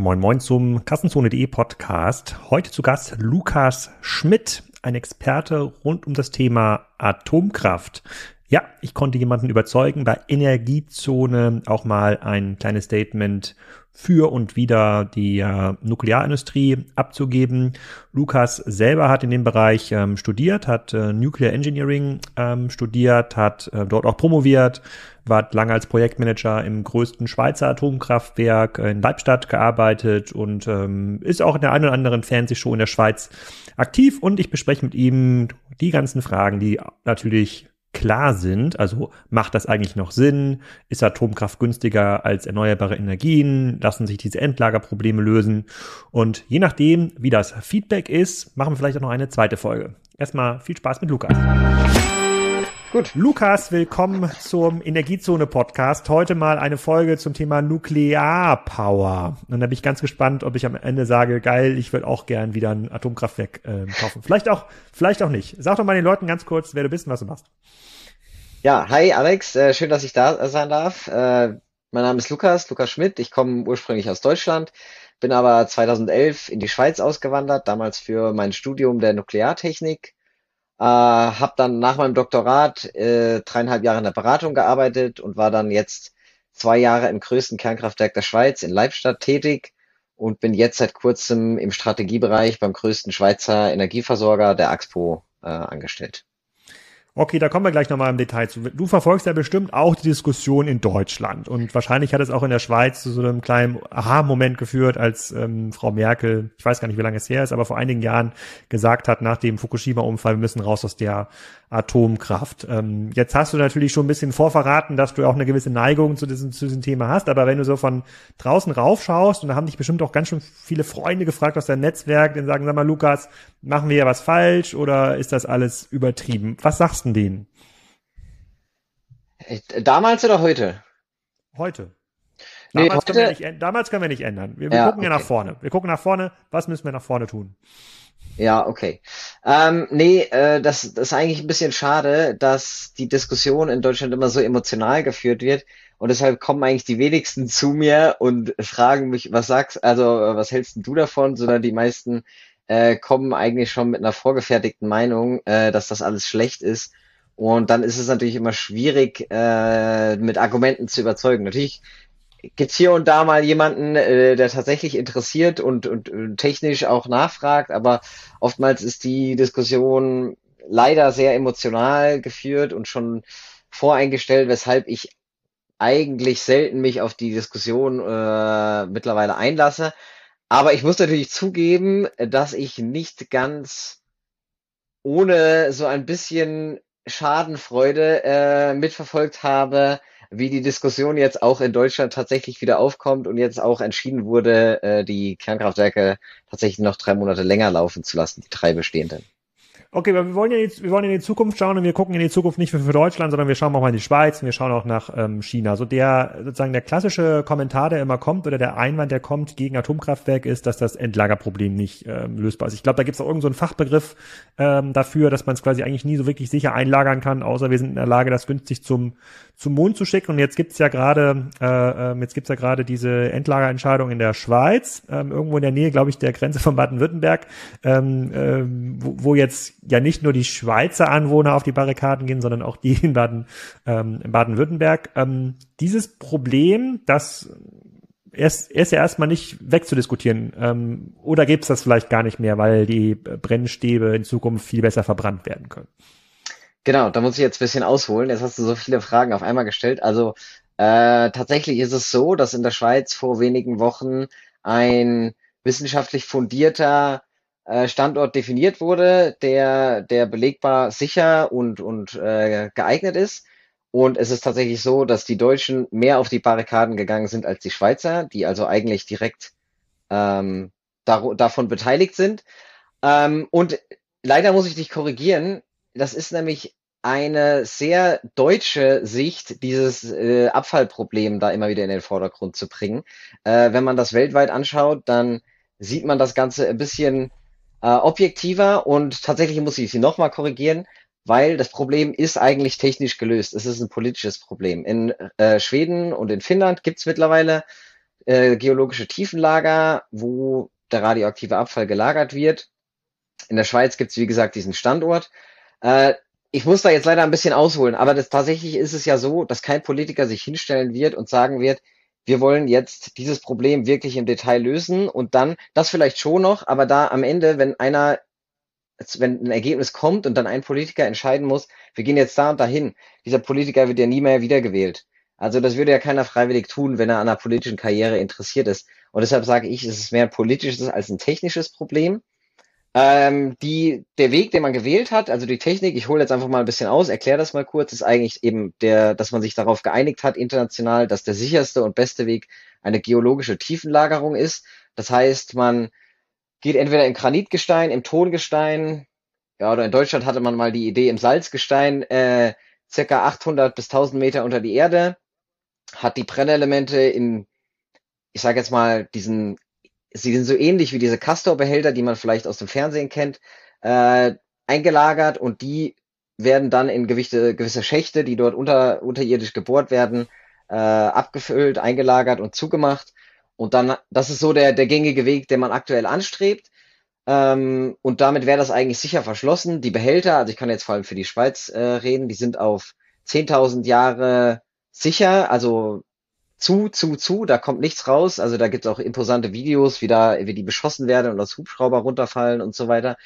Moin Moin zum Kassenzone.de Podcast. Heute zu Gast Lukas Schmidt, ein Experte rund um das Thema Atomkraft. Ja, ich konnte jemanden überzeugen, bei Energiezone auch mal ein kleines Statement für und wieder die äh, Nuklearindustrie abzugeben. Lukas selber hat in dem Bereich ähm, studiert, hat äh, Nuclear Engineering ähm, studiert, hat äh, dort auch promoviert, war lange als Projektmanager im größten Schweizer Atomkraftwerk in Leibstadt gearbeitet und ähm, ist auch in der einen oder anderen Fernsehshow in der Schweiz aktiv und ich bespreche mit ihm die ganzen Fragen, die natürlich klar sind. Also macht das eigentlich noch Sinn? Ist Atomkraft günstiger als erneuerbare Energien? Lassen sich diese Endlagerprobleme lösen? Und je nachdem, wie das Feedback ist, machen wir vielleicht auch noch eine zweite Folge. Erstmal viel Spaß mit Lukas. Gut. Lukas, willkommen zum Energiezone-Podcast. Heute mal eine Folge zum Thema Nuklearpower. Und da bin ich ganz gespannt, ob ich am Ende sage, geil, ich würde auch gern wieder ein Atomkraftwerk äh, kaufen. Vielleicht auch, vielleicht auch nicht. Sag doch mal den Leuten ganz kurz, wer du bist und was du machst. Ja, hi Alex, äh, schön, dass ich da sein darf. Äh, mein Name ist Lukas, Lukas Schmidt. Ich komme ursprünglich aus Deutschland, bin aber 2011 in die Schweiz ausgewandert, damals für mein Studium der Nukleartechnik äh, habe dann nach meinem Doktorat äh, dreieinhalb Jahre in der Beratung gearbeitet und war dann jetzt zwei Jahre im größten Kernkraftwerk der Schweiz in Leibstadt tätig und bin jetzt seit kurzem im Strategiebereich beim größten Schweizer Energieversorger der Axpo äh, angestellt. Okay, da kommen wir gleich nochmal im Detail zu. Du verfolgst ja bestimmt auch die Diskussion in Deutschland und wahrscheinlich hat es auch in der Schweiz zu so einem kleinen Aha-Moment geführt, als ähm, Frau Merkel, ich weiß gar nicht, wie lange es her ist, aber vor einigen Jahren gesagt hat, nach dem Fukushima-Unfall, wir müssen raus aus der Atomkraft. Ähm, jetzt hast du natürlich schon ein bisschen vorverraten, dass du auch eine gewisse Neigung zu diesem, zu diesem Thema hast, aber wenn du so von draußen raufschaust, und da haben dich bestimmt auch ganz schön viele Freunde gefragt aus deinem Netzwerk, dann sagen, sag mal, Lukas, machen wir ja was falsch oder ist das alles übertrieben? Was sagst du denen? Damals oder heute? Heute. Damals, nee, heute? Können wir nicht, damals können wir nicht ändern. Wir, wir ja, gucken okay. ja nach vorne. Wir gucken nach vorne. Was müssen wir nach vorne tun? Ja, okay. Ähm, nee, äh, das, das ist eigentlich ein bisschen schade, dass die Diskussion in Deutschland immer so emotional geführt wird. Und deshalb kommen eigentlich die wenigsten zu mir und fragen mich, was sagst, also was hältst du davon, sondern die meisten äh, kommen eigentlich schon mit einer vorgefertigten Meinung, äh, dass das alles schlecht ist. Und dann ist es natürlich immer schwierig, äh, mit Argumenten zu überzeugen. Natürlich gibt's hier und da mal jemanden, äh, der tatsächlich interessiert und, und, und technisch auch nachfragt, aber oftmals ist die Diskussion leider sehr emotional geführt und schon voreingestellt, weshalb ich eigentlich selten mich auf die Diskussion äh, mittlerweile einlasse. Aber ich muss natürlich zugeben, dass ich nicht ganz ohne so ein bisschen Schadenfreude äh, mitverfolgt habe, wie die Diskussion jetzt auch in Deutschland tatsächlich wieder aufkommt und jetzt auch entschieden wurde, äh, die Kernkraftwerke tatsächlich noch drei Monate länger laufen zu lassen, die drei bestehenden. Okay, wir wollen ja jetzt, wir wollen in die Zukunft schauen und wir gucken in die Zukunft nicht für, Deutschland, sondern wir schauen auch mal in die Schweiz und wir schauen auch nach ähm, China. So der sozusagen der klassische Kommentar, der immer kommt oder der Einwand, der kommt gegen Atomkraftwerk, ist, dass das Endlagerproblem nicht ähm, lösbar ist. Ich glaube, da gibt es auch irgendeinen so Fachbegriff ähm, dafür, dass man es quasi eigentlich nie so wirklich sicher einlagern kann, außer wir sind in der Lage, das günstig zum zum Mond zu schicken. Und jetzt gibt's ja gerade äh, ähm, jetzt gibt's ja gerade diese Endlagerentscheidung in der Schweiz, ähm, irgendwo in der Nähe, glaube ich, der Grenze von Baden-Württemberg, ähm, ähm, wo, wo jetzt ja nicht nur die Schweizer Anwohner auf die Barrikaden gehen, sondern auch die in Baden, ähm, Baden-Württemberg. Ähm, dieses Problem, das erst, erst ja erstmal nicht wegzudiskutieren. Ähm, oder gibt's das vielleicht gar nicht mehr, weil die Brennstäbe in Zukunft viel besser verbrannt werden können? Genau, da muss ich jetzt ein bisschen ausholen. Jetzt hast du so viele Fragen auf einmal gestellt. Also äh, tatsächlich ist es so, dass in der Schweiz vor wenigen Wochen ein wissenschaftlich fundierter äh, Standort definiert wurde, der, der belegbar sicher und, und äh, geeignet ist. Und es ist tatsächlich so, dass die Deutschen mehr auf die Barrikaden gegangen sind als die Schweizer, die also eigentlich direkt ähm, dar davon beteiligt sind. Ähm, und leider muss ich dich korrigieren, das ist nämlich eine sehr deutsche Sicht, dieses äh, Abfallproblem da immer wieder in den Vordergrund zu bringen. Äh, wenn man das weltweit anschaut, dann sieht man das Ganze ein bisschen äh, objektiver und tatsächlich muss ich sie nochmal korrigieren, weil das Problem ist eigentlich technisch gelöst. Es ist ein politisches Problem. In äh, Schweden und in Finnland gibt es mittlerweile äh, geologische Tiefenlager, wo der radioaktive Abfall gelagert wird. In der Schweiz gibt es, wie gesagt, diesen Standort. Äh, ich muss da jetzt leider ein bisschen ausholen, aber das, tatsächlich ist es ja so, dass kein Politiker sich hinstellen wird und sagen wird, wir wollen jetzt dieses Problem wirklich im Detail lösen und dann, das vielleicht schon noch, aber da am Ende, wenn einer, wenn ein Ergebnis kommt und dann ein Politiker entscheiden muss, wir gehen jetzt da und dahin, dieser Politiker wird ja nie mehr wiedergewählt. Also das würde ja keiner freiwillig tun, wenn er an einer politischen Karriere interessiert ist. Und deshalb sage ich, es ist mehr ein politisches als ein technisches Problem. Ähm, die, der Weg, den man gewählt hat, also die Technik, ich hole jetzt einfach mal ein bisschen aus, erkläre das mal kurz, ist eigentlich eben der, dass man sich darauf geeinigt hat, international, dass der sicherste und beste Weg eine geologische Tiefenlagerung ist. Das heißt, man geht entweder im Granitgestein, im Tongestein, ja, oder in Deutschland hatte man mal die Idee im Salzgestein, äh, circa 800 bis 1000 Meter unter die Erde, hat die Brennelemente in, ich sage jetzt mal, diesen sie sind so ähnlich wie diese Castor-Behälter, die man vielleicht aus dem Fernsehen kennt, äh, eingelagert und die werden dann in gewichte, gewisse Schächte, die dort unter, unterirdisch gebohrt werden, äh, abgefüllt, eingelagert und zugemacht. Und dann, das ist so der, der gängige Weg, den man aktuell anstrebt. Ähm, und damit wäre das eigentlich sicher verschlossen. Die Behälter, also ich kann jetzt vor allem für die Schweiz äh, reden, die sind auf 10.000 Jahre sicher, also zu, zu, zu, da kommt nichts raus. Also da gibt es auch imposante Videos, wie da, wie die beschossen werden und aus Hubschrauber runterfallen und so weiter.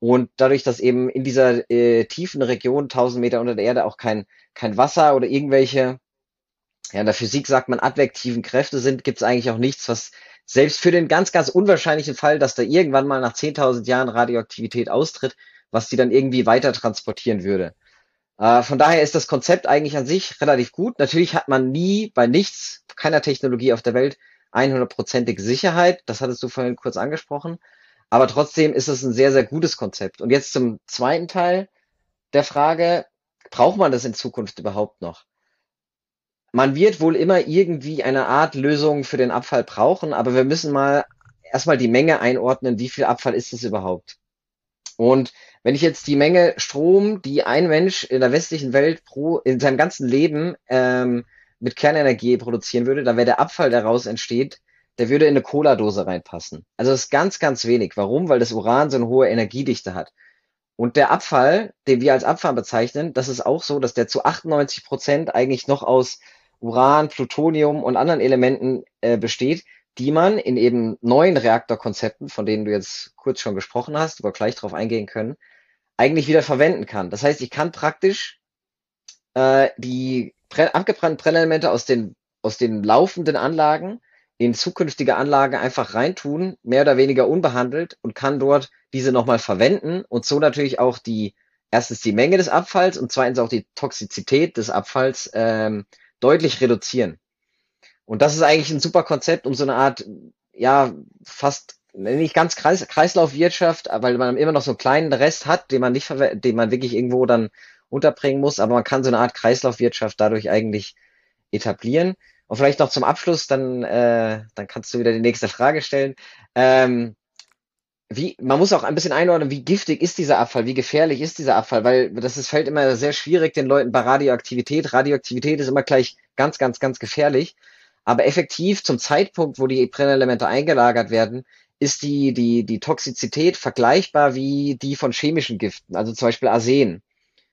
Und dadurch, dass eben in dieser äh, tiefen Region, 1000 Meter unter der Erde, auch kein, kein Wasser oder irgendwelche, ja, in der Physik sagt man, advektiven Kräfte sind, gibt es eigentlich auch nichts, was selbst für den ganz, ganz unwahrscheinlichen Fall, dass da irgendwann mal nach 10.000 Jahren Radioaktivität austritt, was die dann irgendwie weiter transportieren würde. Äh, von daher ist das Konzept eigentlich an sich relativ gut. Natürlich hat man nie bei nichts, keiner Technologie auf der Welt 100%ige Sicherheit. Das hattest du vorhin kurz angesprochen. Aber trotzdem ist es ein sehr, sehr gutes Konzept. Und jetzt zum zweiten Teil der Frage, braucht man das in Zukunft überhaupt noch? Man wird wohl immer irgendwie eine Art Lösung für den Abfall brauchen, aber wir müssen mal erstmal die Menge einordnen, wie viel Abfall ist es überhaupt? Und wenn ich jetzt die Menge Strom, die ein Mensch in der westlichen Welt pro in seinem ganzen Leben ähm, mit Kernenergie produzieren würde, dann wäre der Abfall, der daraus entsteht, der würde in eine Cola-Dose reinpassen. Also das ist ganz, ganz wenig. Warum? Weil das Uran so eine hohe Energiedichte hat. Und der Abfall, den wir als Abfall bezeichnen, das ist auch so, dass der zu 98 Prozent eigentlich noch aus Uran, Plutonium und anderen Elementen äh, besteht, die man in eben neuen Reaktorkonzepten, von denen du jetzt kurz schon gesprochen hast, wo wir gleich drauf eingehen können, eigentlich wieder verwenden kann. Das heißt, ich kann praktisch äh, die abgebrannten Brennelemente aus den, aus den laufenden Anlagen in zukünftige Anlagen einfach reintun, mehr oder weniger unbehandelt und kann dort diese nochmal verwenden und so natürlich auch die, erstens die Menge des Abfalls und zweitens auch die Toxizität des Abfalls ähm, deutlich reduzieren. Und das ist eigentlich ein super Konzept, um so eine Art, ja, fast nicht ganz Kreis, Kreislaufwirtschaft, weil man immer noch so einen kleinen Rest hat, den man nicht, den man wirklich irgendwo dann unterbringen muss, aber man kann so eine Art Kreislaufwirtschaft dadurch eigentlich etablieren. Und vielleicht noch zum Abschluss, dann, äh, dann kannst du wieder die nächste Frage stellen. Ähm, wie, man muss auch ein bisschen einordnen, wie giftig ist dieser Abfall, wie gefährlich ist dieser Abfall, weil das ist, fällt immer sehr schwierig den Leuten bei Radioaktivität. Radioaktivität ist immer gleich ganz, ganz, ganz gefährlich. Aber effektiv zum Zeitpunkt, wo die Brennelemente eingelagert werden, ist die, die, die Toxizität vergleichbar wie die von chemischen Giften, also zum Beispiel Arsen.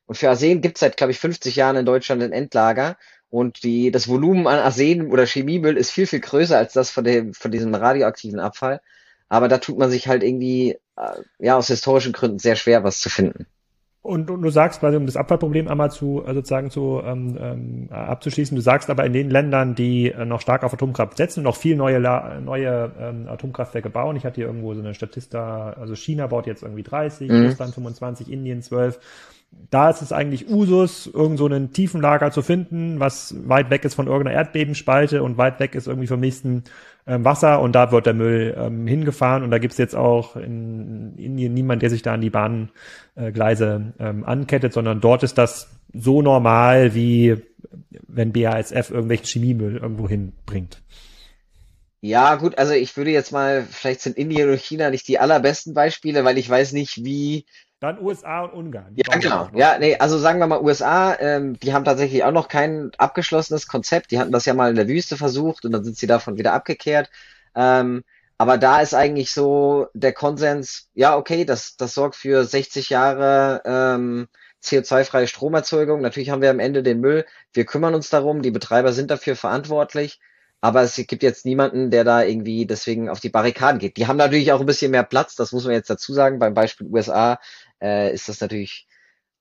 Und für Arsen gibt es seit, glaube ich, 50 Jahren in Deutschland ein Endlager. Und die, das Volumen an Arsen oder Chemiemüll ist viel, viel größer als das von, dem, von diesem radioaktiven Abfall. Aber da tut man sich halt irgendwie, äh, ja, aus historischen Gründen sehr schwer, was zu finden. Und, und du sagst quasi, um das Abfallproblem einmal zu äh, sozusagen zu ähm, ähm, abzuschließen, du sagst aber in den Ländern, die äh, noch stark auf Atomkraft setzen, noch viel neue neue ähm, Atomkraftwerke bauen. Ich hatte hier irgendwo so eine Statista, also China baut jetzt irgendwie 30, mhm. Russland 25, Indien 12 da ist es eigentlich Usus, irgend so einen Tiefenlager zu finden, was weit weg ist von irgendeiner Erdbebenspalte und weit weg ist irgendwie vom nächsten ähm, Wasser und da wird der Müll ähm, hingefahren und da gibt's jetzt auch in Indien niemand, der sich da an die Bahngleise ähm, ankettet, sondern dort ist das so normal, wie wenn BASF irgendwelchen Chemiemüll irgendwo hinbringt. Ja, gut, also ich würde jetzt mal, vielleicht sind Indien und China nicht die allerbesten Beispiele, weil ich weiß nicht, wie Dann USA und Ungarn. Ja, genau. Ja, nee, also sagen wir mal USA, ähm, die haben tatsächlich auch noch kein abgeschlossenes Konzept. Die hatten das ja mal in der Wüste versucht und dann sind sie davon wieder abgekehrt. Ähm, aber da ist eigentlich so der Konsens, ja, okay, das, das sorgt für 60 Jahre ähm, CO2-freie Stromerzeugung. Natürlich haben wir am Ende den Müll. Wir kümmern uns darum. Die Betreiber sind dafür verantwortlich. Aber es gibt jetzt niemanden, der da irgendwie deswegen auf die Barrikaden geht. Die haben natürlich auch ein bisschen mehr Platz, das muss man jetzt dazu sagen. Beim Beispiel USA äh, ist das natürlich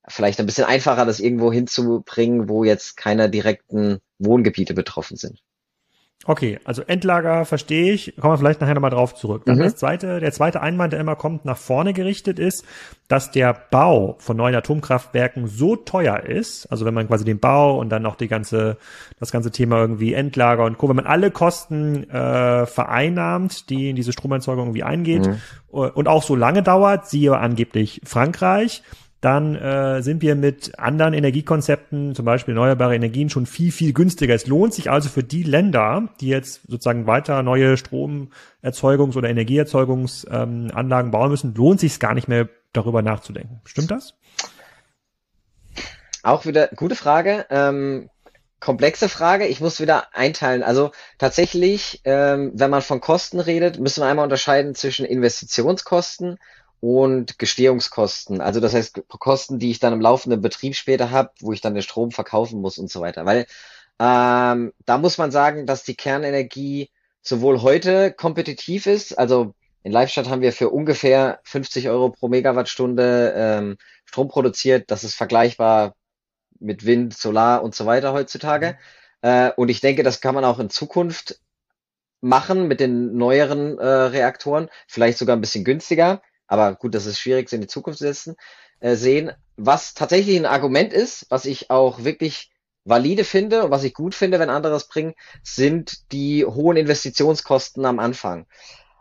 vielleicht ein bisschen einfacher, das irgendwo hinzubringen, wo jetzt keine direkten Wohngebiete betroffen sind. Okay, also Endlager verstehe ich, kommen wir vielleicht nachher nochmal drauf zurück. Dann mhm. das zweite, der zweite Einwand, der immer kommt, nach vorne gerichtet ist, dass der Bau von neuen Atomkraftwerken so teuer ist, also wenn man quasi den Bau und dann noch die ganze, das ganze Thema irgendwie Endlager und Co., wenn man alle Kosten äh, vereinnahmt, die in diese Stromerzeugung irgendwie eingeht mhm. und auch so lange dauert, siehe angeblich Frankreich, dann äh, sind wir mit anderen Energiekonzepten, zum Beispiel erneuerbare Energien, schon viel, viel günstiger. Es lohnt sich also für die Länder, die jetzt sozusagen weiter neue Stromerzeugungs- oder Energieerzeugungsanlagen ähm, bauen müssen, lohnt sich es gar nicht mehr, darüber nachzudenken. Stimmt das? Auch wieder gute Frage. Ähm, komplexe Frage. Ich muss wieder einteilen. Also tatsächlich, ähm, wenn man von Kosten redet, müssen wir einmal unterscheiden zwischen Investitionskosten und Gestehungskosten. Also das heißt Kosten, die ich dann im laufenden Betrieb später habe, wo ich dann den Strom verkaufen muss und so weiter. Weil ähm, da muss man sagen, dass die Kernenergie sowohl heute kompetitiv ist, also in Leibstadt haben wir für ungefähr 50 Euro pro Megawattstunde ähm, Strom produziert. Das ist vergleichbar mit Wind, Solar und so weiter heutzutage. Mhm. Äh, und ich denke, das kann man auch in Zukunft machen mit den neueren äh, Reaktoren, vielleicht sogar ein bisschen günstiger aber gut, das ist schwierig, in die Zukunft zu setzen, äh, sehen. Was tatsächlich ein Argument ist, was ich auch wirklich valide finde und was ich gut finde, wenn andere es bringen, sind die hohen Investitionskosten am Anfang.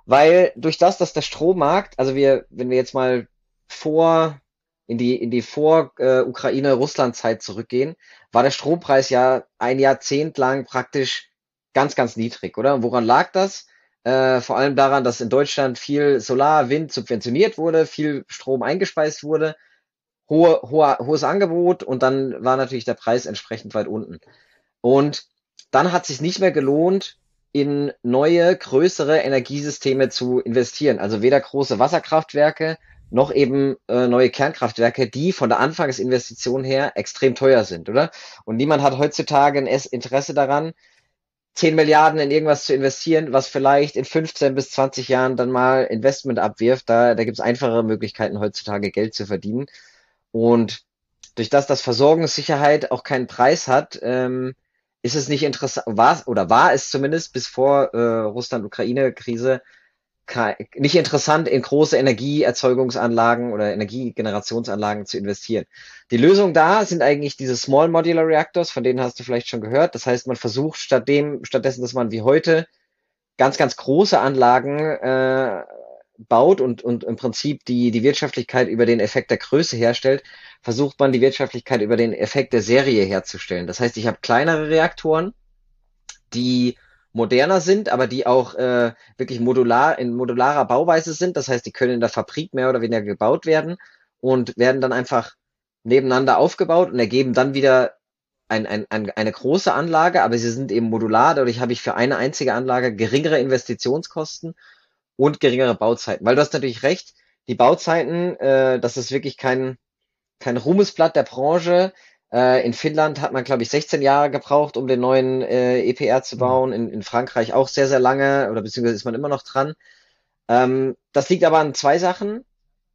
Weil durch das, dass der Strommarkt, also wir, wenn wir jetzt mal vor in die in die vor äh, Ukraine Russland Zeit zurückgehen, war der Strompreis ja ein Jahrzehnt lang praktisch ganz ganz niedrig, oder? woran lag das? Äh, vor allem daran, dass in Deutschland viel Solar, Wind subventioniert wurde, viel Strom eingespeist wurde, hohe, hohe, hohes Angebot und dann war natürlich der Preis entsprechend weit unten. Und dann hat sich nicht mehr gelohnt, in neue, größere Energiesysteme zu investieren. Also weder große Wasserkraftwerke noch eben äh, neue Kernkraftwerke, die von der Anfangsinvestition her extrem teuer sind, oder? Und niemand hat heutzutage ein Interesse daran, 10 Milliarden in irgendwas zu investieren, was vielleicht in 15 bis 20 Jahren dann mal Investment abwirft. Da, da gibt es einfache Möglichkeiten heutzutage Geld zu verdienen. Und durch das das Versorgungssicherheit auch keinen Preis hat, ähm, ist es nicht interessant, war oder war es zumindest bis vor äh, Russland-Ukraine-Krise nicht interessant, in große Energieerzeugungsanlagen oder Energiegenerationsanlagen zu investieren. Die Lösung da sind eigentlich diese Small Modular Reactors, von denen hast du vielleicht schon gehört. Das heißt, man versucht statt dem, stattdessen, dass man wie heute ganz, ganz große Anlagen äh, baut und, und im Prinzip die, die Wirtschaftlichkeit über den Effekt der Größe herstellt, versucht man die Wirtschaftlichkeit über den Effekt der Serie herzustellen. Das heißt, ich habe kleinere Reaktoren, die moderner sind, aber die auch äh, wirklich modular in modularer Bauweise sind. Das heißt, die können in der Fabrik mehr oder weniger gebaut werden und werden dann einfach nebeneinander aufgebaut und ergeben dann wieder ein, ein, ein, eine große Anlage, aber sie sind eben modular. Dadurch habe ich für eine einzige Anlage geringere Investitionskosten und geringere Bauzeiten. Weil du hast natürlich recht, die Bauzeiten, äh, das ist wirklich kein, kein Ruhmesblatt der Branche. Äh, in Finnland hat man, glaube ich, 16 Jahre gebraucht, um den neuen äh, EPR zu mhm. bauen. In, in Frankreich auch sehr, sehr lange, oder beziehungsweise ist man immer noch dran. Ähm, das liegt aber an zwei Sachen.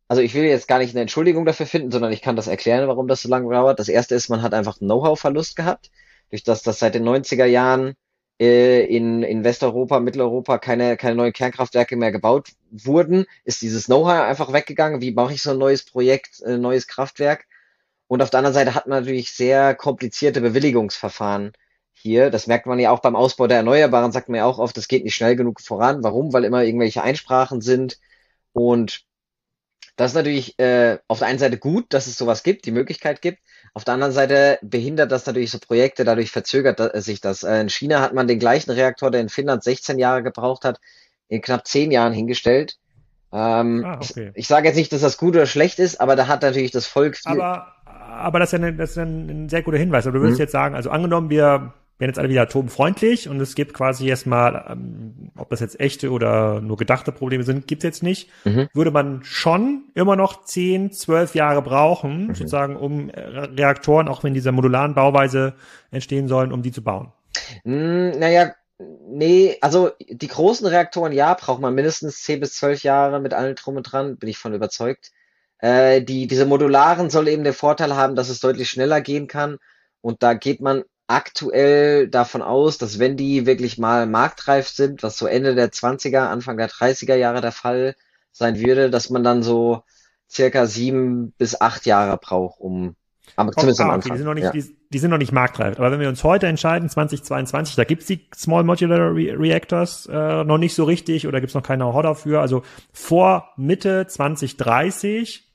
Also ich will jetzt gar nicht eine Entschuldigung dafür finden, sondern ich kann das erklären, warum das so lange dauert. Das erste ist, man hat einfach Know-how-Verlust gehabt, durch das, dass seit den 90er Jahren äh, in, in Westeuropa, Mitteleuropa keine, keine neuen Kernkraftwerke mehr gebaut wurden, ist dieses Know-how einfach weggegangen. Wie mache ich so ein neues Projekt, ein neues Kraftwerk? Und auf der anderen Seite hat man natürlich sehr komplizierte Bewilligungsverfahren hier. Das merkt man ja auch beim Ausbau der Erneuerbaren, sagt man ja auch oft, das geht nicht schnell genug voran. Warum? Weil immer irgendwelche Einsprachen sind. Und das ist natürlich äh, auf der einen Seite gut, dass es sowas gibt, die Möglichkeit gibt. Auf der anderen Seite behindert das natürlich so Projekte, dadurch verzögert sich das. Äh, in China hat man den gleichen Reaktor, der in Finnland 16 Jahre gebraucht hat, in knapp 10 Jahren hingestellt Ähm, ah, okay. Ich, ich sage jetzt nicht, dass das gut oder schlecht ist, aber da hat natürlich das Volk viel. Aber, aber das ist ja, eine, das ist ein sehr guter Hinweis. Aber du würdest mhm. jetzt sagen, also angenommen, wir werden jetzt alle wieder atomfreundlich und es gibt quasi erstmal, ähm, ob das jetzt echte oder nur gedachte Probleme sind, gibt's jetzt nicht, mhm. würde man schon immer noch 10, 12 Jahre brauchen, mhm. sozusagen, um Reaktoren, auch wenn dieser modularen Bauweise entstehen sollen, um die zu bauen. Mm, naja, nee, also die großen Reaktoren, ja, braucht man mindestens 10 bis 12 Jahre mit allen drum und dran, bin ich von überzeugt. Äh, die, diese modularen soll eben den Vorteil haben, dass es deutlich schneller gehen kann. Und da geht man aktuell davon aus, dass wenn die wirklich mal marktreif sind, was so Ende der 20er, Anfang der 30er Jahre der Fall sein würde, dass man dann so circa sieben bis acht Jahre braucht, um aber oh, zumindest oh, ah, am Anfang. Okay, die, sind noch nicht, ja. die, die, sind noch nicht marktreif. Aber wenn wir uns heute entscheiden, 2022, da gibt's die Small Modular Re Reactors äh, noch nicht so richtig oder gibt's noch keine Know-how dafür. Also vor Mitte 2030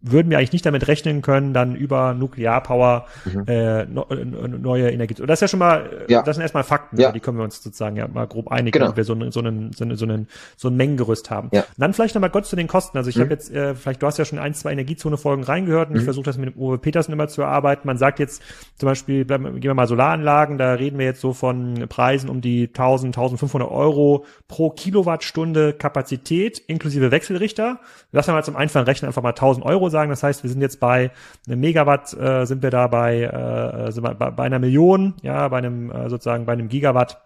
würden wir eigentlich nicht damit rechnen können, dann über Nuklearpower mhm. äh, no, äh, neue Energie. zu. Das ist ja schon mal, äh, ja. das sind erstmal Fakten, ja. die können wir uns sozusagen ja mal grob einigen, genau. wenn wir so, einen, so, einen, so, einen, so, einen, so ein Mengengerüst haben. Ja. dann vielleicht nochmal kurz zu den Kosten. Also ich mhm. habe jetzt, äh, vielleicht du hast ja schon ein, zwei Energiezone-Folgen reingehört und mhm. ich versuche das mit dem Uwe Petersen immer zu erarbeiten. Man sagt jetzt zum Beispiel, bleiben, gehen wir mal Solaranlagen, da reden wir jetzt so von Preisen um die 1000, 1500 Euro pro Kilowattstunde Kapazität inklusive Wechselrichter. Lassen wir mal zum einfachen Rechnen einfach mal 1000 Euro sagen. Das heißt, wir sind jetzt bei einem Megawatt, äh, sind wir da bei, äh, sind wir bei, bei einer Million, ja, bei einem äh, sozusagen bei einem Gigawatt.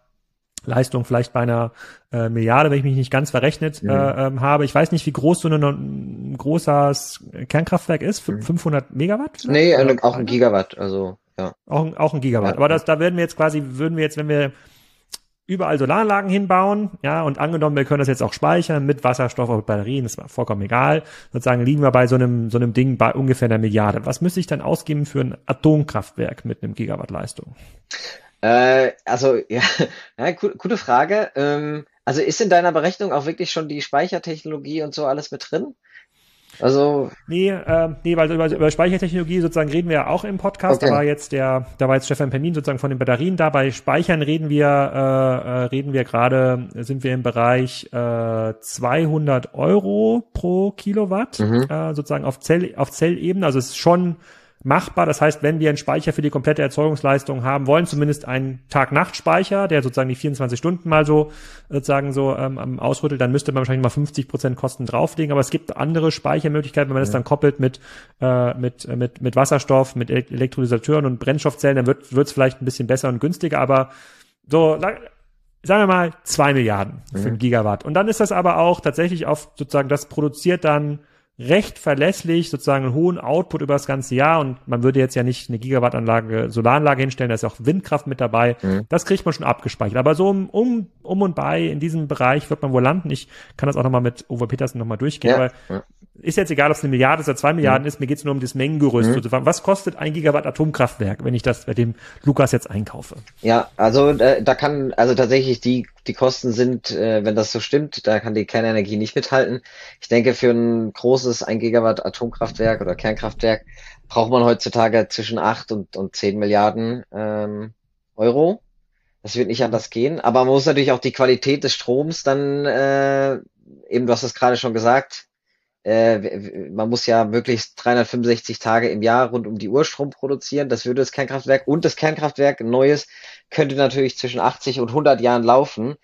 Leistung vielleicht bei einer äh, Milliarde, wenn ich mich nicht ganz verrechnet mhm. äh, ähm, habe. Ich weiß nicht, wie groß so ein, ein großes Kernkraftwerk ist. Mhm. 500 Megawatt? Nee, Oder? auch ein Gigawatt. Also ja. Auch, auch ein Gigawatt. Ja. Aber das, da würden wir jetzt quasi, würden wir jetzt, wenn wir überall Solaranlagen hinbauen, ja, und angenommen, wir können das jetzt auch speichern mit Wasserstoff oder Batterien, war vollkommen egal. Sozusagen liegen wir bei so einem, so einem Ding bei ungefähr einer Milliarde. Was müsste ich dann ausgeben für ein Atomkraftwerk mit einem Gigawatt Leistung? Äh, also, ja, ja gute Frage. Ähm, also ist in deiner Berechnung auch wirklich schon die Speichertechnologie und so alles mit drin? Also. Nee, äh, nee, weil über, über Speichertechnologie sozusagen reden wir ja auch im Podcast. Okay. Da war jetzt der, da war jetzt Stefan Permin sozusagen von den Batterien da. Bei Speichern reden wir, äh, äh reden wir gerade, sind wir im Bereich äh, 200 Euro pro Kilowatt, mhm. äh, sozusagen auf Zell, auf Zellebene. Also es ist schon machbar. Das heißt, wenn wir einen Speicher für die komplette Erzeugungsleistung haben wollen, zumindest einen Tag-Nacht-Speicher, der sozusagen die 24 Stunden mal so sozusagen so ähm, ausrüttelt, dann müsste man wahrscheinlich mal 50 Prozent Kosten drauflegen. Aber es gibt andere Speichermöglichkeiten, wenn man ja. das dann koppelt mit äh, mit mit mit Wasserstoff, mit Elektrolysatoren und Brennstoffzellen, dann wird es vielleicht ein bisschen besser und günstiger. Aber so sagen wir mal zwei Milliarden für mhm. einen Gigawatt. Und dann ist das aber auch tatsächlich auf sozusagen das produziert dann recht verlässlich sozusagen einen hohen Output über das ganze Jahr und man würde jetzt ja nicht eine Gigawattanlage, Solaranlage hinstellen, da ist auch Windkraft mit dabei. Mhm. Das kriegt man schon abgespeichert. Aber so um, um, um und bei in diesem Bereich wird man wohl landen. Ich kann das auch nochmal mit Uwe Petersen nochmal durchgehen, ja. weil ja. ist jetzt egal, ob es eine Milliarde oder zwei Milliarden mhm. ist, mir geht es nur um das Mengengerüst. Mhm. Was kostet ein Gigawatt Atomkraftwerk, wenn ich das bei dem Lukas jetzt einkaufe? Ja, also äh, da kann, also tatsächlich die die Kosten sind, äh, wenn das so stimmt, da kann die Kernenergie nicht mithalten. Ich denke, für ein großes 1 Gigawatt Atomkraftwerk oder Kernkraftwerk braucht man heutzutage zwischen 8 und, und 10 Milliarden ähm, Euro. Das wird nicht anders gehen. Aber man muss natürlich auch die Qualität des Stroms dann, äh, eben, du hast es gerade schon gesagt, äh, man muss ja möglichst 365 Tage im Jahr rund um die Uhr Strom produzieren. Das würde das Kernkraftwerk und das Kernkraftwerk, neues, könnte natürlich zwischen 80 und 100 Jahren laufen.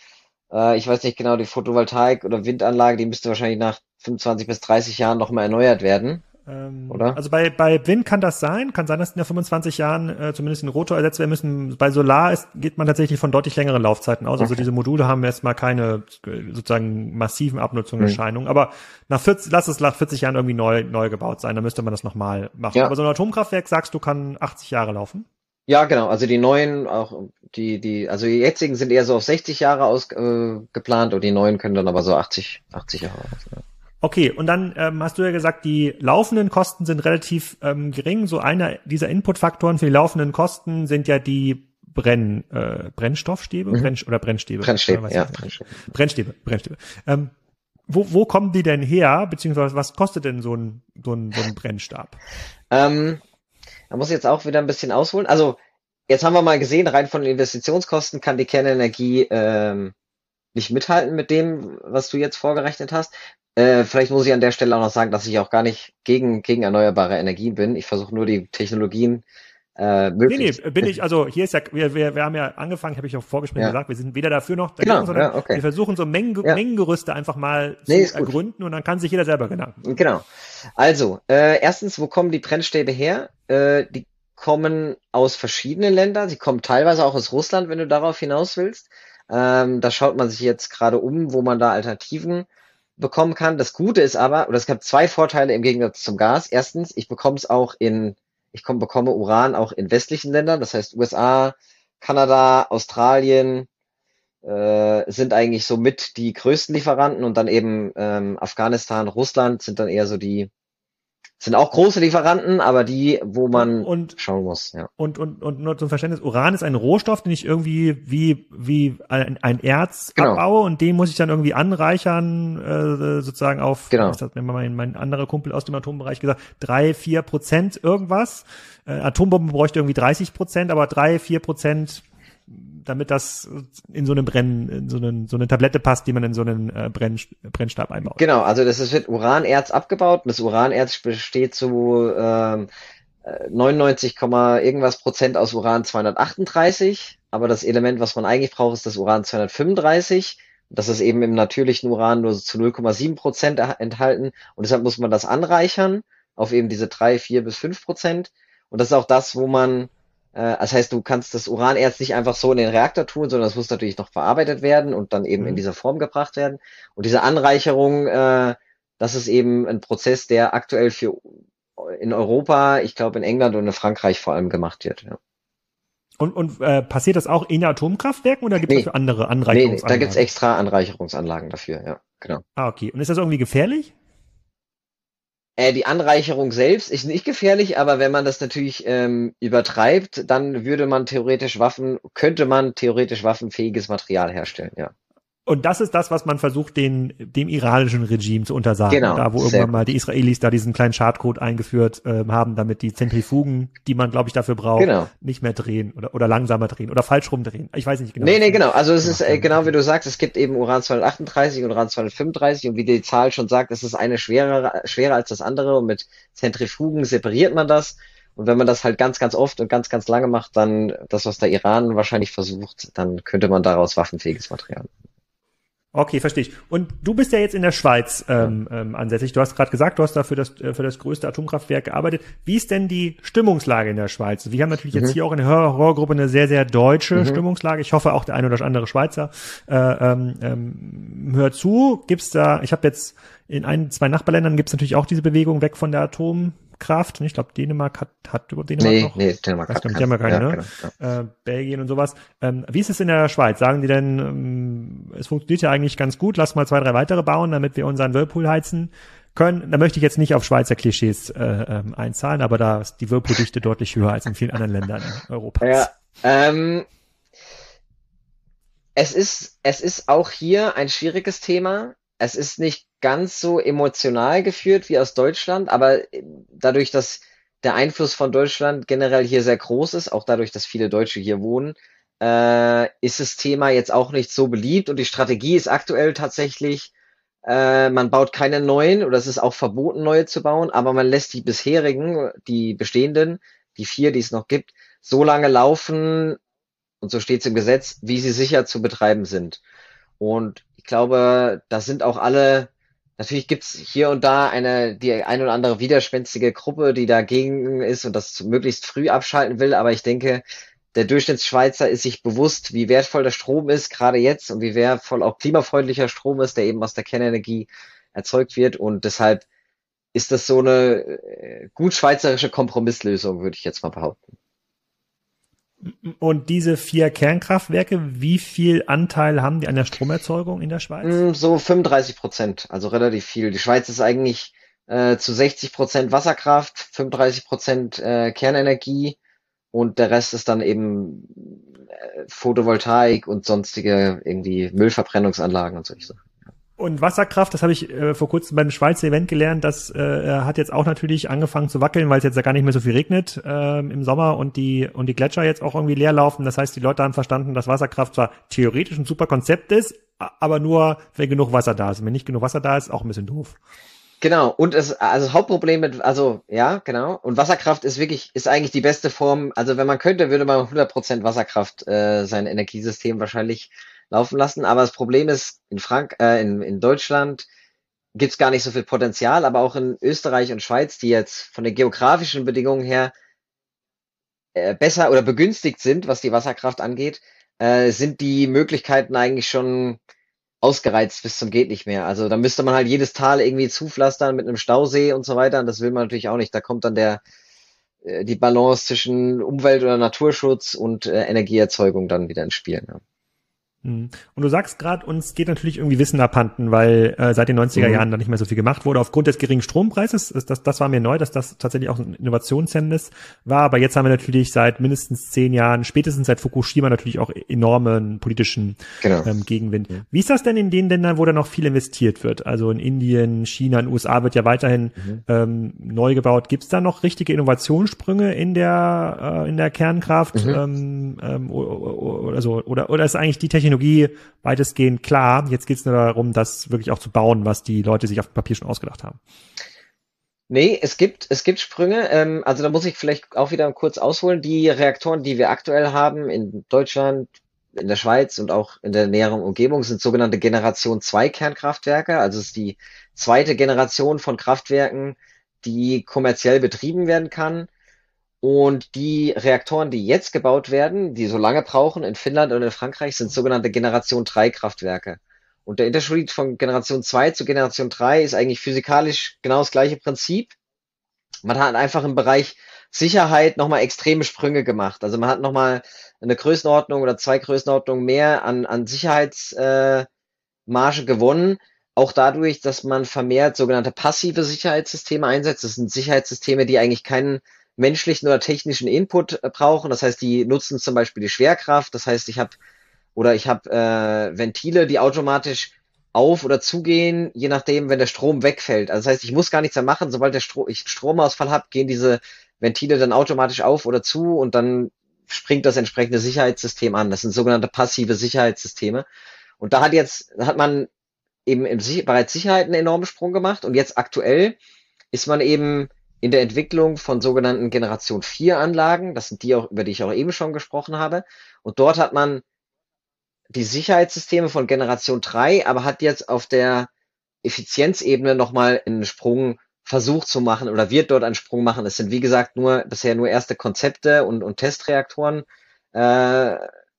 Äh, ich weiß nicht genau, die Photovoltaik oder Windanlage, die müsste wahrscheinlich nach 25 bis 30 Jahren nochmal erneuert werden. Ähm, Oder? Also bei, bei Wind kann das sein, kann sein, dass in der 25 Jahren äh, zumindest in Rotor ersetzt werden müssen. Bei Solar ist, geht man tatsächlich von deutlich längeren Laufzeiten aus. Also okay. Also diese Module haben erstmal keine sozusagen massiven Abnutzungserscheinungen. Mhm. Aber nach 40, lass es nach 40 Jahren irgendwie neu, neu gebaut sein, dann müsste man das nochmal machen. Ja. Aber so ein Atomkraftwerk, sagst du, kann 80 Jahre laufen? Ja, genau. Also die neuen, auch die, die, also die jetzigen sind eher so auf 60 Jahre aus, äh, geplant und die neuen können dann aber so 80, 80 Jahre aus. Okay, und dann ähm, hast du ja gesagt, die laufenden Kosten sind relativ ähm, gering. So einer dieser Inputfaktoren für die laufenden Kosten sind ja die Brenn, äh, Brennstoffstäbe mhm. Brenn, oder Brennstäbe. Brennstäbe, ja. Brennstäbe, Brennstäbe. Brennstäbe. Ähm, wo, wo kommen die denn her, beziehungsweise was kostet denn so ein, so ein, so ein Brennstab? Ähm, da muss ich jetzt auch wieder ein bisschen ausholen. Also jetzt haben wir mal gesehen, rein von den Investitionskosten kann die Kernenergie ähm, nicht mithalten mit dem, was du jetzt vorgerechnet hast. Äh, vielleicht muss ich an der Stelle auch noch sagen, dass ich auch gar nicht gegen, gegen erneuerbare Energien bin. Ich versuche nur die Technologien äh, möglich. Nee, nee, bin ich, also hier ist ja, wir, wir, wir haben ja angefangen, habe ich auch vorgespräch ja. gesagt, wir sind weder dafür noch dagegen, genau, sondern ja, okay. wir versuchen so Mengen, ja. Mengengerüste einfach mal nee, zu ergründen und dann kann sich jeder selber Gedanken. Genau. Also, äh, erstens, wo kommen die Brennstäbe her? Äh, die kommen aus verschiedenen Ländern, sie kommen teilweise auch aus Russland, wenn du darauf hinaus willst. Ähm, da schaut man sich jetzt gerade um, wo man da Alternativen bekommen kann. Das Gute ist aber, oder es gab zwei Vorteile im Gegensatz zum Gas. Erstens, ich bekomme es auch in ich komm, bekomme Uran auch in westlichen Ländern, das heißt USA, Kanada, Australien äh, sind eigentlich so mit die größten Lieferanten und dann eben ähm, Afghanistan, Russland sind dann eher so die sind auch große Lieferanten, aber die, wo man und, schauen muss. Ja. Und, und, und nur zum Verständnis, Uran ist ein Rohstoff, den ich irgendwie wie, wie ein, ein Erz genau. abbaue und den muss ich dann irgendwie anreichern, äh, sozusagen auf, genau. das hat mir mein, mein anderer Kumpel aus dem Atombereich gesagt, drei, vier Prozent irgendwas. Äh, Atombomben bräuchte irgendwie 30 Prozent, aber drei, vier Prozent damit das in so einen Brenn, in so, einen, so eine Tablette passt, die man in so einen äh, Brenn, Brennstab einbaut. Genau, also das ist, wird Uranerz abgebaut und das Uranerz besteht zu ähm, 99, irgendwas Prozent aus Uran 238, aber das Element, was man eigentlich braucht, ist das Uran 235. Das ist eben im natürlichen Uran nur zu 0,7 Prozent enthalten und deshalb muss man das anreichern auf eben diese drei, vier bis fünf Prozent. Und das ist auch das, wo man äh, das heißt, du kannst das Uranerz nicht einfach so in den Reaktor tun, sondern es muss natürlich noch verarbeitet werden und dann eben mhm. in dieser Form gebracht werden. Und diese Anreicherung, äh, das ist eben ein Prozess, der aktuell für in Europa, ich glaube in England und in Frankreich vor allem gemacht wird. Ja. Und, und äh, passiert das auch in Atomkraftwerken oder gibt es nee. dafür andere Anreicherungsanlagen? Nee, da gibt's extra Anreicherungsanlagen dafür, ja, genau. Ah, okay. Und ist das irgendwie gefährlich? Äh, die Anreicherung selbst ist nicht gefährlich, aber wenn man das natürlich ähm, übertreibt, dann würde man theoretisch Waffen, könnte man theoretisch waffenfähiges Material herstellen, ja. Und das ist das, was man versucht, den, dem iranischen Regime zu untersagen. Genau, da, wo irgendwann mal die Israelis da diesen kleinen Schadcode eingeführt äh, haben, damit die Zentrifugen, die man, glaube ich, dafür braucht, genau. nicht mehr drehen oder, oder langsamer drehen oder falsch rumdrehen. Ich weiß nicht genau. Nee, nee, genau. Also es ist äh, genau wie du sagst, es gibt eben Uran 238 und Uran 235 und wie die Zahl schon sagt, es ist eine schwerer, schwerer als das andere und mit Zentrifugen separiert man das. Und wenn man das halt ganz, ganz oft und ganz, ganz lange macht, dann das, was der Iran wahrscheinlich versucht, dann könnte man daraus waffenfähiges Material. Okay, verstehe ich. Und du bist ja jetzt in der Schweiz ähm, ähm, ansässig. Du hast gerade gesagt, du hast da für das, äh, für das größte Atomkraftwerk gearbeitet. Wie ist denn die Stimmungslage in der Schweiz? Wir haben natürlich mhm. jetzt hier auch in der Hörergruppe eine sehr, sehr deutsche mhm. Stimmungslage. Ich hoffe, auch der eine oder andere Schweizer äh, ähm, ähm, hört zu. Gibt's da, ich habe jetzt in ein, zwei Nachbarländern gibt es natürlich auch diese Bewegung weg von der Atom Kraft. Ich glaube, Dänemark hat, hat Dänemark nee, noch. Nee, Dänemark hat keine. Die haben ja keine, ja, ne? Genau, äh, Belgien und sowas. Ähm, wie ist es in der Schweiz? Sagen die denn, ähm, es funktioniert ja eigentlich ganz gut, lass mal zwei, drei weitere bauen, damit wir unseren Whirlpool heizen können. Da möchte ich jetzt nicht auf Schweizer Klischees äh, ähm, einzahlen, aber da ist die Whirlpool-Dichte deutlich höher als in vielen anderen Ländern Europas. Ja, ähm, es ist, es ist auch hier ein schwieriges Thema. Es ist nicht ganz so emotional geführt wie aus Deutschland, aber äh, dadurch, dass der Einfluss von Deutschland generell hier sehr groß ist, auch dadurch, dass viele Deutsche hier wohnen, äh, ist das Thema jetzt auch nicht so beliebt und die Strategie ist aktuell tatsächlich, äh, man baut keine neuen oder es ist auch verboten, neue zu bauen, aber man lässt die bisherigen, die bestehenden, die vier, die es noch gibt, so lange laufen, und so steht es im Gesetz, wie sie sicher zu betreiben sind. Und ich glaube, da sind auch alle Natürlich gibt's hier und da eine, die ein oder andere widerspenstige Gruppe, die dagegen ist und das möglichst früh abschalten will, aber ich denke, der Durchschnittsschweizer ist sich bewusst, wie wertvoll der Strom ist, gerade jetzt, und wie wertvoll auch klimafreundlicher Strom ist, der eben aus der Kernenergie erzeugt wird. Und deshalb ist das so eine äh, gut schweizerische Kompromisslösung, würde ich jetzt mal behaupten. Und diese vier Kernkraftwerke, wie viel Anteil haben die an der Stromerzeugung in der Schweiz? Mm, so 35 Prozent, also relativ viel. Die Schweiz ist eigentlich äh, zu 60 Prozent Wasserkraft, 35 Prozent äh, Kernenergie und der Rest ist dann eben äh, Photovoltaik und sonstige irgendwie Müllverbrennungsanlagen und solche Sachen. Und Wasserkraft, das habe ich äh, vor kurzem beim Schweizer Event gelernt, das äh, hat jetzt auch natürlich angefangen zu wackeln, weil es jetzt ja gar nicht mehr so viel regnet äh, im Sommer und die und die Gletscher jetzt auch irgendwie leer laufen. Das heißt, die Leute haben verstanden, dass Wasserkraft zwar theoretisch ein super Konzept ist, aber nur, wenn genug Wasser da ist. Und wenn nicht genug Wasser da ist, auch ein bisschen doof. Genau, und es, also Hauptproblem mit, also ja, genau. Und Wasserkraft ist wirklich, ist eigentlich die beste Form. Also wenn man könnte, würde man 100% Wasserkraft äh, sein Energiesystem wahrscheinlich laufen lassen. Aber das Problem ist, in Frank, äh, in, in Deutschland gibt's gar nicht so viel Potenzial, aber auch in Österreich und Schweiz, die jetzt von den geografischen Bedingungen her äh, besser oder begünstigt sind, was die Wasserkraft angeht, äh, sind die Möglichkeiten eigentlich schon ausgereizt bis zum geht nicht mehr. Also da müsste man halt jedes Tal irgendwie zupflastern mit einem Stausee und so weiter. Und das will man natürlich auch nicht. Da kommt dann der äh, die Balance zwischen Umwelt- oder Naturschutz und äh, Energieerzeugung dann wieder ins Spiel. Ja. Mhm. Und du sagst gerade, uns geht natürlich irgendwie Wissen abhanden, weil äh, seit den 90er mhm. Jahren da nicht mehr so viel gemacht wurde. Aufgrund des geringen Strompreises, ist das, das war mir neu, dass das tatsächlich auch ein Innovationshemmnis war. Aber jetzt haben wir natürlich seit mindestens zehn Jahren, spätestens seit Fukushima natürlich auch enormen politischen genau. ähm, Gegenwind. Mhm. Wie ist das denn in den Ländern, wo da noch viel investiert wird? Also in Indien, China, in den USA wird ja weiterhin mhm. ähm, neu gebaut. Gibt es da noch richtige Innovationssprünge in der, äh, in der Kernkraft? Mhm. Ähm, ähm, oder, so, oder, oder ist eigentlich die Technik Technologie weitestgehend klar. Jetzt geht es nur darum, das wirklich auch zu bauen, was die Leute sich auf dem Papier schon ausgedacht haben. Nee, es gibt, es gibt Sprünge. Ähm, also da muss ich vielleicht auch wieder kurz ausholen. Die Reaktoren, die wir aktuell haben in Deutschland, in der Schweiz und auch in der näheren Umgebung, sind sogenannte Generation 2 Kernkraftwerke. Also es ist die zweite Generation von Kraftwerken, die kommerziell betrieben werden kann. Und die Reaktoren, die jetzt gebaut werden, die so lange brauchen in Finnland und in Frankreich, sind sogenannte Generation 3 Kraftwerke. Und der Unterschied von Generation 2 zu Generation 3 ist eigentlich physikalisch genau das gleiche Prinzip. Man hat einfach im Bereich Sicherheit nochmal extreme Sprünge gemacht. Also man hat nochmal eine Größenordnung oder zwei Größenordnungen mehr an, an Sicherheitsmarge äh, gewonnen. Auch dadurch, dass man vermehrt sogenannte passive Sicherheitssysteme einsetzt. Das sind Sicherheitssysteme, die eigentlich keinen menschlichen oder technischen Input äh, brauchen. Das heißt, die nutzen zum Beispiel die Schwerkraft. Das heißt, ich habe oder ich habe äh, Ventile, die automatisch auf oder zugehen, je nachdem, wenn der Strom wegfällt. Also das heißt, ich muss gar nichts mehr machen. Sobald der Stro ich Stromausfall habe, gehen diese Ventile dann automatisch auf oder zu und dann springt das entsprechende Sicherheitssystem an. Das sind sogenannte passive Sicherheitssysteme. Und da hat jetzt, hat man eben im bereits Sicherheit einen enormen Sprung gemacht und jetzt aktuell ist man eben in der Entwicklung von sogenannten Generation 4 Anlagen, das sind die auch, über die ich auch eben schon gesprochen habe. Und dort hat man die Sicherheitssysteme von Generation 3, aber hat jetzt auf der Effizienzebene nochmal einen Sprung versucht zu machen oder wird dort einen Sprung machen. Es sind, wie gesagt, nur bisher nur erste Konzepte und, und Testreaktoren äh,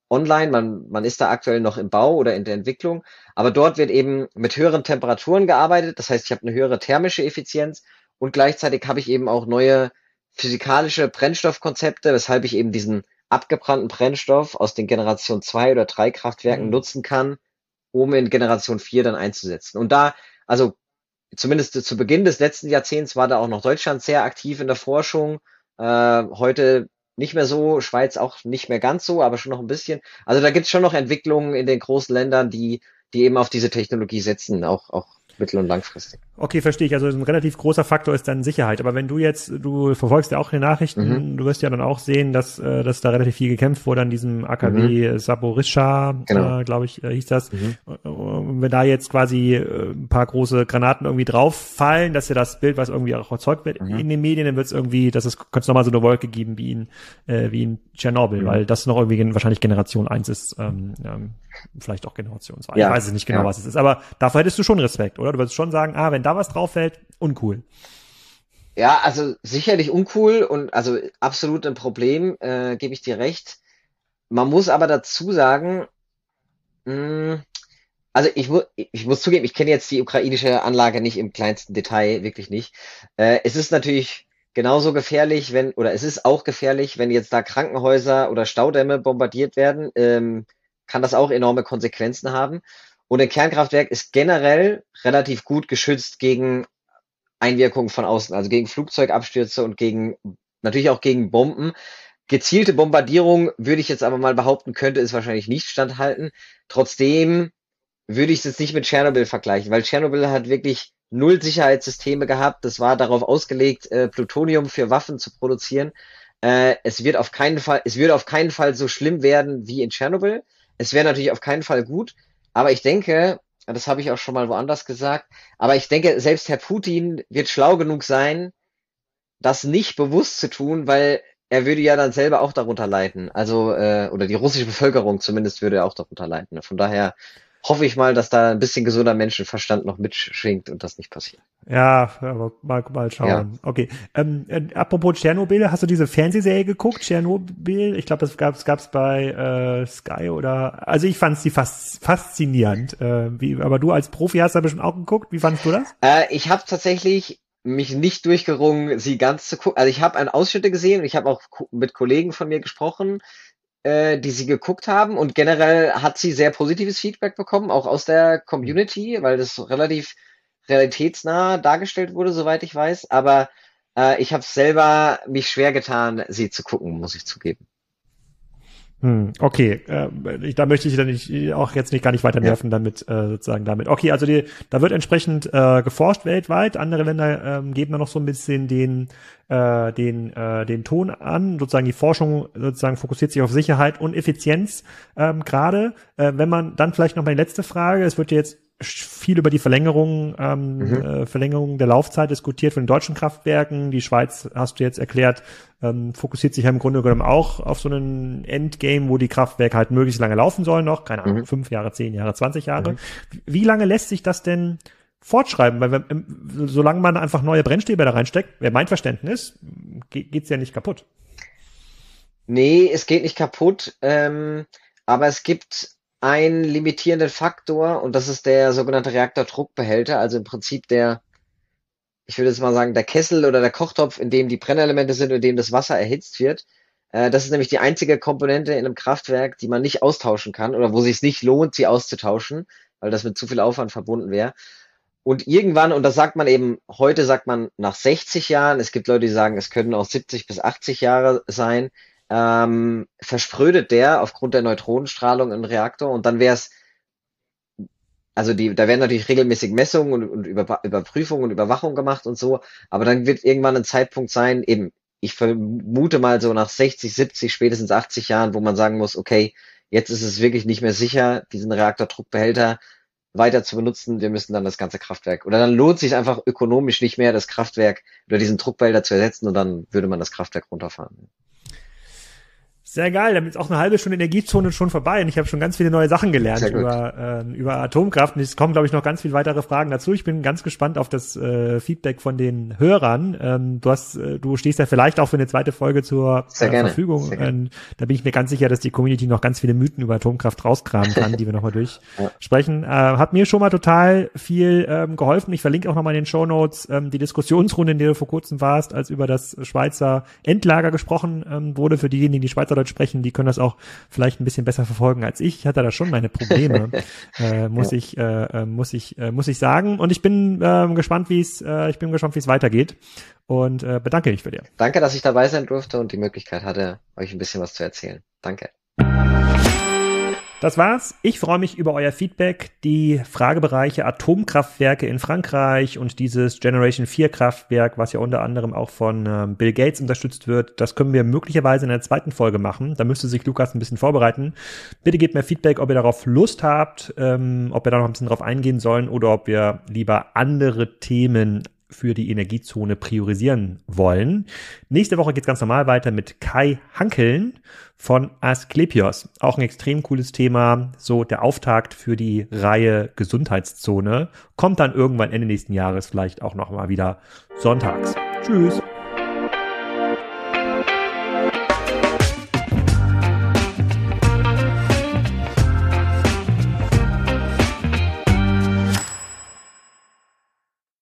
online. Man, man ist da aktuell noch im Bau oder in der Entwicklung. Aber dort wird eben mit höheren Temperaturen gearbeitet. Das heißt, ich habe eine höhere thermische Effizienz und gleichzeitig habe ich eben auch neue physikalische Brennstoffkonzepte, weshalb ich eben diesen abgebrannten Brennstoff aus den Generation 2 oder 3 Kraftwerken mhm. nutzen kann, um in Generation 4 dann einzusetzen. Und da, also zumindest zu Beginn des letzten Jahrzehnts war da auch noch Deutschland sehr aktiv in der Forschung. Äh, heute nicht mehr so, Schweiz auch nicht mehr ganz so, aber schon noch ein bisschen. Also da gibt es schon noch Entwicklungen in den großen Ländern, die, die eben auf diese Technologie setzen, auch, auch mittel- und langfristig. Okay, verstehe ich. Also ein relativ großer Faktor ist dann Sicherheit. Aber wenn du jetzt, du verfolgst ja auch die Nachrichten, mhm. du wirst ja dann auch sehen, dass, äh, dass da relativ viel gekämpft wurde an diesem AKW mhm. Saporischa, genau. äh, glaube ich, äh, hieß das. Mhm. Und wenn da jetzt quasi äh, ein paar große Granaten irgendwie drauffallen, dass ja das Bild, was irgendwie auch erzeugt wird mhm. in den Medien, dann wird es irgendwie, dass es könnte es nochmal so eine Wolke geben wie in, äh, wie in Tschernobyl, mhm. weil das noch irgendwie wahrscheinlich Generation 1 ist, ähm, ähm, vielleicht auch Generation 2. Ja. Ich weiß es nicht genau, ja. was es ist. Aber dafür hättest du schon Respekt, oder? Du würdest schon sagen, ah, wenn da was drauf fällt, uncool. Ja, also sicherlich uncool und also absolut ein Problem, äh, gebe ich dir recht. Man muss aber dazu sagen, mh, hm, also ich, mu ich muss zugeben, ich kenne jetzt die ukrainische Anlage nicht im kleinsten Detail, wirklich nicht. Äh, es ist natürlich genauso gefährlich, wenn, oder es ist auch gefährlich, wenn jetzt da Krankenhäuser oder Staudämme bombardiert werden, ähm, kann das auch enorme Konsequenzen haben. Und ein Kernkraftwerk ist generell relativ gut geschützt gegen Einwirkungen von außen, also gegen Flugzeugabstürze und gegen natürlich auch gegen Bomben. Gezielte Bombardierung würde ich jetzt aber mal behaupten, könnte es wahrscheinlich nicht standhalten. Trotzdem würde ich es jetzt nicht mit Tschernobyl vergleichen, weil Tschernobyl hat wirklich null Sicherheitssysteme gehabt. Das war darauf ausgelegt, äh, Plutonium für Waffen zu produzieren. Äh, es wird auf keinen Fall, es würde auf keinen Fall so schlimm werden wie in Tschernobyl. Es wäre natürlich auf keinen Fall gut, aber ich denke, das habe ich auch schon mal woanders gesagt, aber ich denke, selbst Herr Putin wird schlau genug sein, das nicht bewusst zu tun, weil er würde ja dann selber auch darunter leiden. Also, äh, oder die russische Bevölkerung zumindest würde auch darunter leiden. Von daher hoffe ich mal, dass da ein bisschen gesunder Menschenverstand noch mitschwingt und das nicht passiert. Ja, aber mal, mal schauen. Ja. Okay. Ähm, äh, apropos Tschernobyl, hast du diese Fernsehserie geguckt, Tschernobyl? Ich glaube, das gab's gab's bei äh, Sky oder also ich fand sie fast faszinierend. Äh, wie, aber du als Profi hast da bestimmt auch geguckt. Wie fandest du das? Äh, ich habe tatsächlich mich nicht durchgerungen, sie ganz zu gucken. Also ich habe ein Ausschnitte gesehen und ich habe auch mit Kollegen von mir gesprochen, äh, die sie geguckt haben und generell hat sie sehr positives Feedback bekommen, auch aus der Community, weil das relativ realitätsnah dargestellt wurde, soweit ich weiß. Aber äh, ich habe selber mich schwer getan, sie zu gucken, muss ich zugeben. Hm, okay, äh, ich, da möchte ich dann nicht, auch jetzt nicht gar nicht weiter nerven ja. damit, äh, sozusagen damit. Okay, also die, da wird entsprechend äh, geforscht weltweit. Andere Länder ähm, geben da noch so ein bisschen den, äh, den, äh, den Ton an. Sozusagen die Forschung sozusagen fokussiert sich auf Sicherheit und Effizienz ähm, gerade. Äh, wenn man dann vielleicht noch die letzte Frage, es wird jetzt viel über die Verlängerung, ähm, mhm. äh, Verlängerung der Laufzeit diskutiert von den deutschen Kraftwerken. Die Schweiz, hast du jetzt erklärt, ähm, fokussiert sich ja im Grunde genommen auch auf so einen Endgame, wo die Kraftwerke halt möglichst lange laufen sollen noch. Keine Ahnung, mhm. fünf Jahre, zehn Jahre, zwanzig Jahre. Mhm. Wie lange lässt sich das denn fortschreiben? Weil wenn, solange man einfach neue Brennstäbe da reinsteckt, wäre mein Verständnis, geht, geht's ja nicht kaputt. Nee, es geht nicht kaputt. Ähm, aber es gibt einen limitierenden Faktor und das ist der sogenannte Reaktordruckbehälter, also im Prinzip der, ich würde jetzt mal sagen, der Kessel oder der Kochtopf, in dem die Brennelemente sind, in dem das Wasser erhitzt wird. Äh, das ist nämlich die einzige Komponente in einem Kraftwerk, die man nicht austauschen kann oder wo es sich nicht lohnt, sie auszutauschen, weil das mit zu viel Aufwand verbunden wäre. Und irgendwann, und das sagt man eben, heute sagt man nach 60 Jahren, es gibt Leute, die sagen, es können auch 70 bis 80 Jahre sein, ähm, versprödet der aufgrund der Neutronenstrahlung im Reaktor und dann wäre es, also die, da werden natürlich regelmäßig Messungen und, und Über, Überprüfungen und Überwachung gemacht und so, aber dann wird irgendwann ein Zeitpunkt sein, eben, ich vermute mal so nach 60, 70, spätestens 80 Jahren, wo man sagen muss, okay, jetzt ist es wirklich nicht mehr sicher, diesen Reaktordruckbehälter weiter zu benutzen, wir müssen dann das ganze Kraftwerk, oder dann lohnt sich einfach ökonomisch nicht mehr, das Kraftwerk oder diesen Druckbehälter zu ersetzen und dann würde man das Kraftwerk runterfahren. Sehr geil, damit ist auch eine halbe Stunde Energiezone schon vorbei und ich habe schon ganz viele neue Sachen gelernt über, äh, über Atomkraft und es kommen, glaube ich, noch ganz viele weitere Fragen dazu. Ich bin ganz gespannt auf das äh, Feedback von den Hörern. Ähm, du hast, äh, du stehst ja vielleicht auch für eine zweite Folge zur äh, Verfügung. Ähm, da bin ich mir ganz sicher, dass die Community noch ganz viele Mythen über Atomkraft rauskramen kann, die wir nochmal durchsprechen. Ja. Äh, hat mir schon mal total viel ähm, geholfen. Ich verlinke auch nochmal in den Show Notes ähm, die Diskussionsrunde, in der du vor kurzem warst, als über das Schweizer Endlager gesprochen ähm, wurde, für diejenigen, die Schweizer Schweizerdeutsch sprechen, die können das auch vielleicht ein bisschen besser verfolgen als ich. Ich hatte da schon meine Probleme, äh, muss ja. ich, äh, äh, muss ich, äh, muss ich sagen. Und ich bin äh, gespannt, wie es, äh, ich bin gespannt, wie es weitergeht. Und äh, bedanke mich für dir. Danke, dass ich dabei sein durfte und die Möglichkeit hatte, euch ein bisschen was zu erzählen. Danke. Das war's. Ich freue mich über euer Feedback. Die Fragebereiche Atomkraftwerke in Frankreich und dieses Generation 4 Kraftwerk, was ja unter anderem auch von ähm, Bill Gates unterstützt wird, das können wir möglicherweise in der zweiten Folge machen. Da müsste sich Lukas ein bisschen vorbereiten. Bitte gebt mir Feedback, ob ihr darauf Lust habt, ähm, ob wir da noch ein bisschen drauf eingehen sollen oder ob wir lieber andere Themen für die Energiezone priorisieren wollen. Nächste Woche geht's ganz normal weiter mit Kai Hankeln von Asklepios. Auch ein extrem cooles Thema. So der Auftakt für die Reihe Gesundheitszone. Kommt dann irgendwann Ende nächsten Jahres vielleicht auch nochmal wieder sonntags. Tschüss.